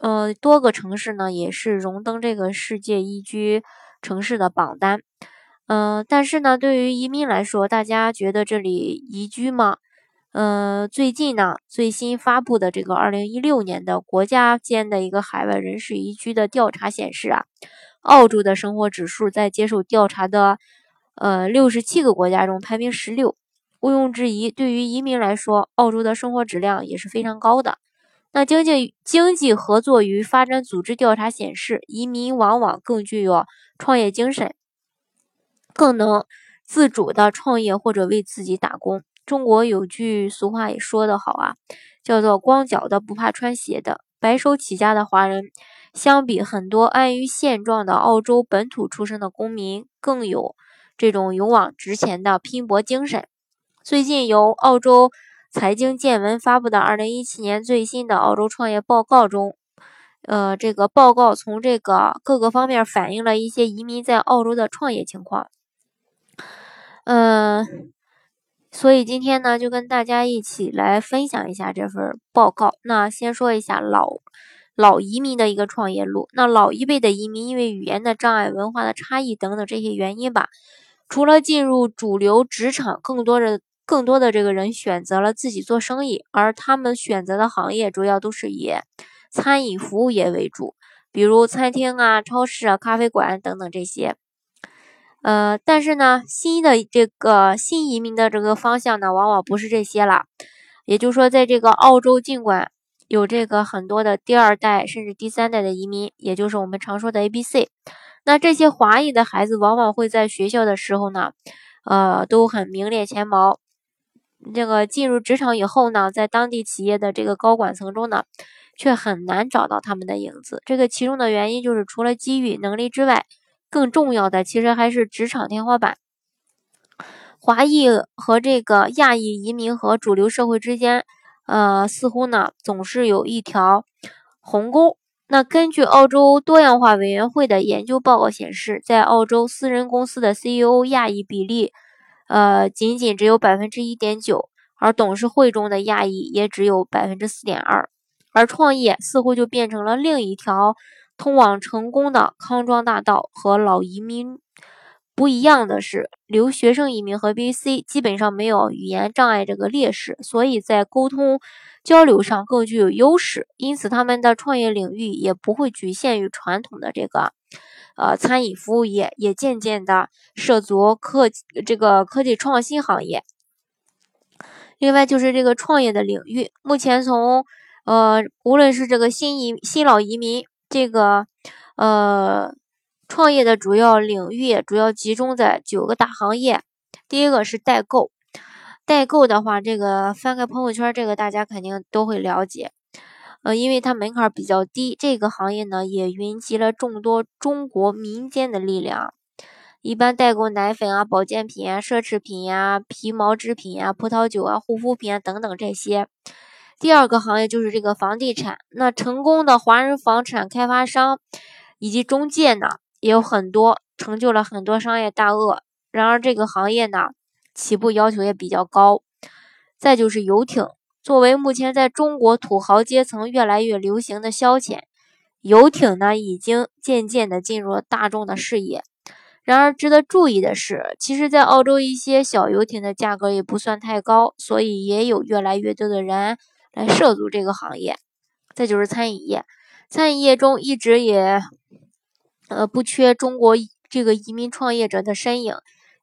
呃，多个城市呢也是荣登这个世界宜居城市的榜单。嗯，但是呢，对于移民来说，大家觉得这里宜居吗？呃，最近呢，最新发布的这个二零一六年的国家间的一个海外人士宜居的调查显示啊，澳洲的生活指数在接受调查的呃六十七个国家中排名十六。毋庸置疑，对于移民来说，澳洲的生活质量也是非常高的。那经济经济合作与发展组织调查显示，移民往往更具有创业精神，更能自主的创业或者为自己打工。中国有句俗话也说得好啊，叫做“光脚的不怕穿鞋的”。白手起家的华人，相比很多安于现状的澳洲本土出生的公民，更有这种勇往直前的拼搏精神。最近由澳洲。财经见闻发布的二零一七年最新的澳洲创业报告中，呃，这个报告从这个各个方面反映了一些移民在澳洲的创业情况。嗯，所以今天呢，就跟大家一起来分享一下这份报告。那先说一下老老移民的一个创业路。那老一辈的移民因为语言的障碍、文化的差异等等这些原因吧，除了进入主流职场，更多的。更多的这个人选择了自己做生意，而他们选择的行业主要都是以餐饮服务业为主，比如餐厅啊、超市啊、咖啡馆等等这些。呃，但是呢，新的这个新移民的这个方向呢，往往不是这些了。也就是说，在这个澳洲，尽管有这个很多的第二代甚至第三代的移民，也就是我们常说的 A、B、C，那这些华裔的孩子往往会在学校的时候呢，呃，都很名列前茅。这个进入职场以后呢，在当地企业的这个高管层中呢，却很难找到他们的影子。这个其中的原因就是，除了机遇能力之外，更重要的其实还是职场天花板。华裔和这个亚裔移民和主流社会之间，呃，似乎呢总是有一条鸿沟。那根据澳洲多样化委员会的研究报告显示，在澳洲私人公司的 CEO 亚裔比例。呃，仅仅只有百分之一点九，而董事会中的亚裔也只有百分之四点二，而创业似乎就变成了另一条通往成功的康庄大道。和老移民不一样的是，留学生移民和 BC 基本上没有语言障碍这个劣势，所以在沟通交流上更具有优势，因此他们的创业领域也不会局限于传统的这个。呃，餐饮服务业也渐渐的涉足科这个科技创新行业。另外就是这个创业的领域，目前从呃，无论是这个新移新老移民这个呃创业的主要领域，主要集中在九个大行业。第一个是代购，代购的话，这个翻开朋友圈，这个大家肯定都会了解。呃，因为它门槛比较低，这个行业呢也云集了众多中国民间的力量。一般代购奶粉啊、保健品啊、奢侈品呀、皮毛制品呀、葡萄酒啊、护肤品啊等等这些。第二个行业就是这个房地产，那成功的华人房产开发商以及中介呢也有很多，成就了很多商业大鳄。然而这个行业呢起步要求也比较高。再就是游艇。作为目前在中国土豪阶层越来越流行的消遣，游艇呢已经渐渐的进入了大众的视野。然而，值得注意的是，其实，在澳洲一些小游艇的价格也不算太高，所以也有越来越多的人来涉足这个行业。再就是餐饮业，餐饮业中一直也呃不缺中国这个移民创业者的身影。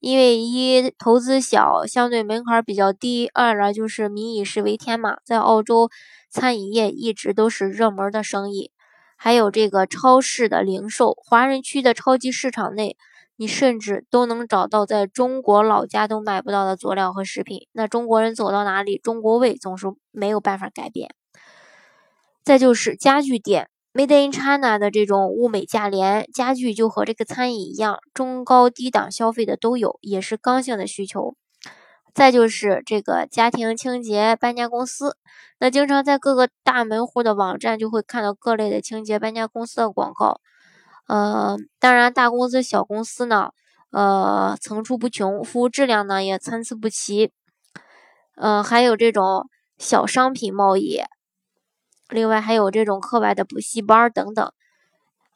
因为一投资小，相对门槛比较低；二呢就是民以食为天嘛，在澳洲餐饮业一直都是热门的生意。还有这个超市的零售，华人区的超级市场内，你甚至都能找到在中国老家都买不到的佐料和食品。那中国人走到哪里，中国味总是没有办法改变。再就是家具店，Made in China 的这种物美价廉，家具就和这个餐饮一样，中高低档消费的都有，也是刚性的需求。再就是这个家庭清洁搬家公司，那经常在各个大门户的网站就会看到各类的清洁搬家公司的广告。呃，当然大公司小公司呢，呃层出不穷，服务质量呢也参差不齐。呃，还有这种小商品贸易。另外还有这种课外的补习班等等，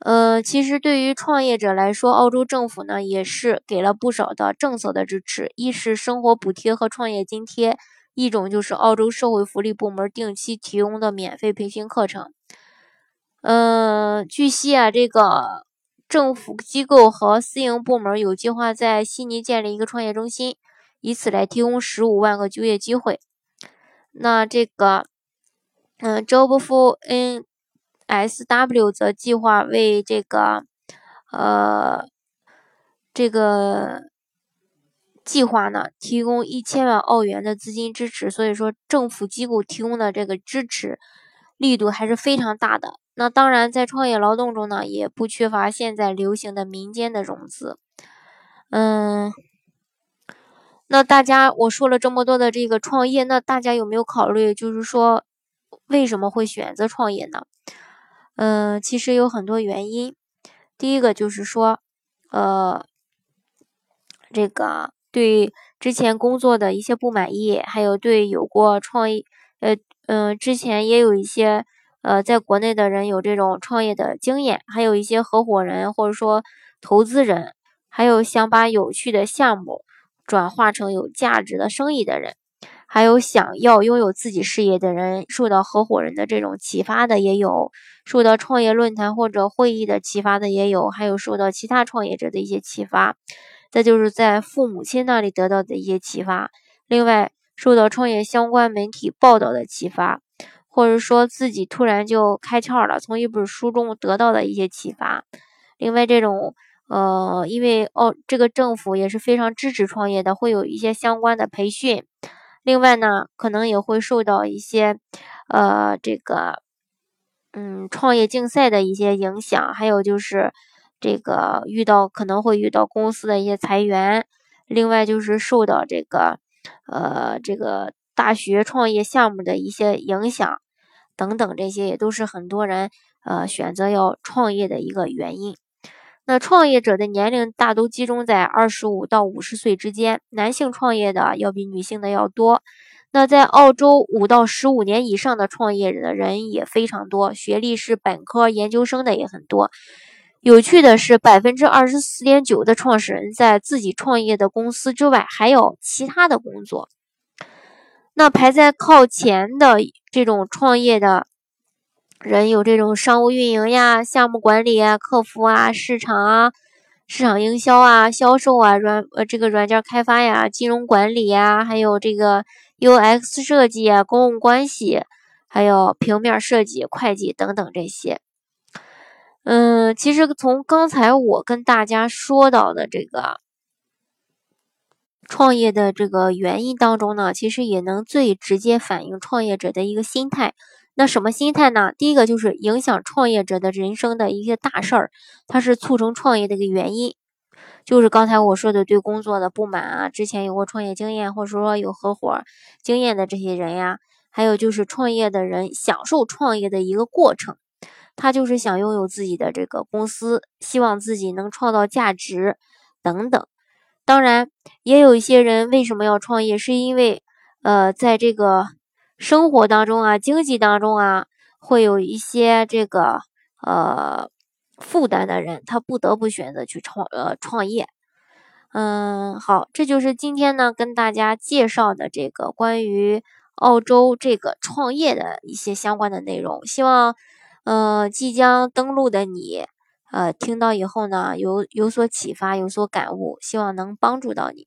呃，其实对于创业者来说，澳洲政府呢也是给了不少的政策的支持，一是生活补贴和创业津贴，一种就是澳洲社会福利部门定期提供的免费培训课程。嗯，据悉啊，这个政府机构和私营部门有计划在悉尼建立一个创业中心，以此来提供十五万个就业机会。那这个。嗯，Job for NSW 则计划为这个呃这个计划呢提供一千万澳元的资金支持，所以说政府机构提供的这个支持力度还是非常大的。那当然，在创业劳动中呢，也不缺乏现在流行的民间的融资。嗯，那大家我说了这么多的这个创业，那大家有没有考虑，就是说？为什么会选择创业呢？嗯，其实有很多原因。第一个就是说，呃，这个对之前工作的一些不满意，还有对有过创业，呃，嗯，之前也有一些呃，在国内的人有这种创业的经验，还有一些合伙人或者说投资人，还有想把有趣的项目转化成有价值的生意的人。还有想要拥有自己事业的人，受到合伙人的这种启发的也有，受到创业论坛或者会议的启发的也有，还有受到其他创业者的一些启发，再就是在父母亲那里得到的一些启发，另外受到创业相关媒体报道的启发，或者说自己突然就开窍了，从一本书中得到的一些启发，另外这种呃，因为哦，这个政府也是非常支持创业的，会有一些相关的培训。另外呢，可能也会受到一些，呃，这个，嗯，创业竞赛的一些影响，还有就是这个遇到可能会遇到公司的一些裁员，另外就是受到这个，呃，这个大学创业项目的一些影响等等，这些也都是很多人呃选择要创业的一个原因。那创业者的年龄大都集中在二十五到五十岁之间，男性创业的要比女性的要多。那在澳洲，五到十五年以上的创业的人也非常多，学历是本科、研究生的也很多。有趣的是，百分之二十四点九的创始人在自己创业的公司之外还有其他的工作。那排在靠前的这种创业的。人有这种商务运营呀、项目管理啊、客服啊、市场啊、市场营销啊、销售啊、软呃这个软件开发呀、金融管理呀，还有这个 UX 设计啊、公共关系，还有平面设计、会计等等这些。嗯，其实从刚才我跟大家说到的这个创业的这个原因当中呢，其实也能最直接反映创业者的一个心态。那什么心态呢？第一个就是影响创业者的人生的一些大事儿，它是促成创业的一个原因。就是刚才我说的对工作的不满啊，之前有过创业经验或者说有合伙经验的这些人呀，还有就是创业的人享受创业的一个过程，他就是想拥有自己的这个公司，希望自己能创造价值等等。当然，也有一些人为什么要创业，是因为呃，在这个。生活当中啊，经济当中啊，会有一些这个呃负担的人，他不得不选择去创呃创业。嗯，好，这就是今天呢跟大家介绍的这个关于澳洲这个创业的一些相关的内容。希望呃即将登陆的你呃听到以后呢有有所启发，有所感悟，希望能帮助到你。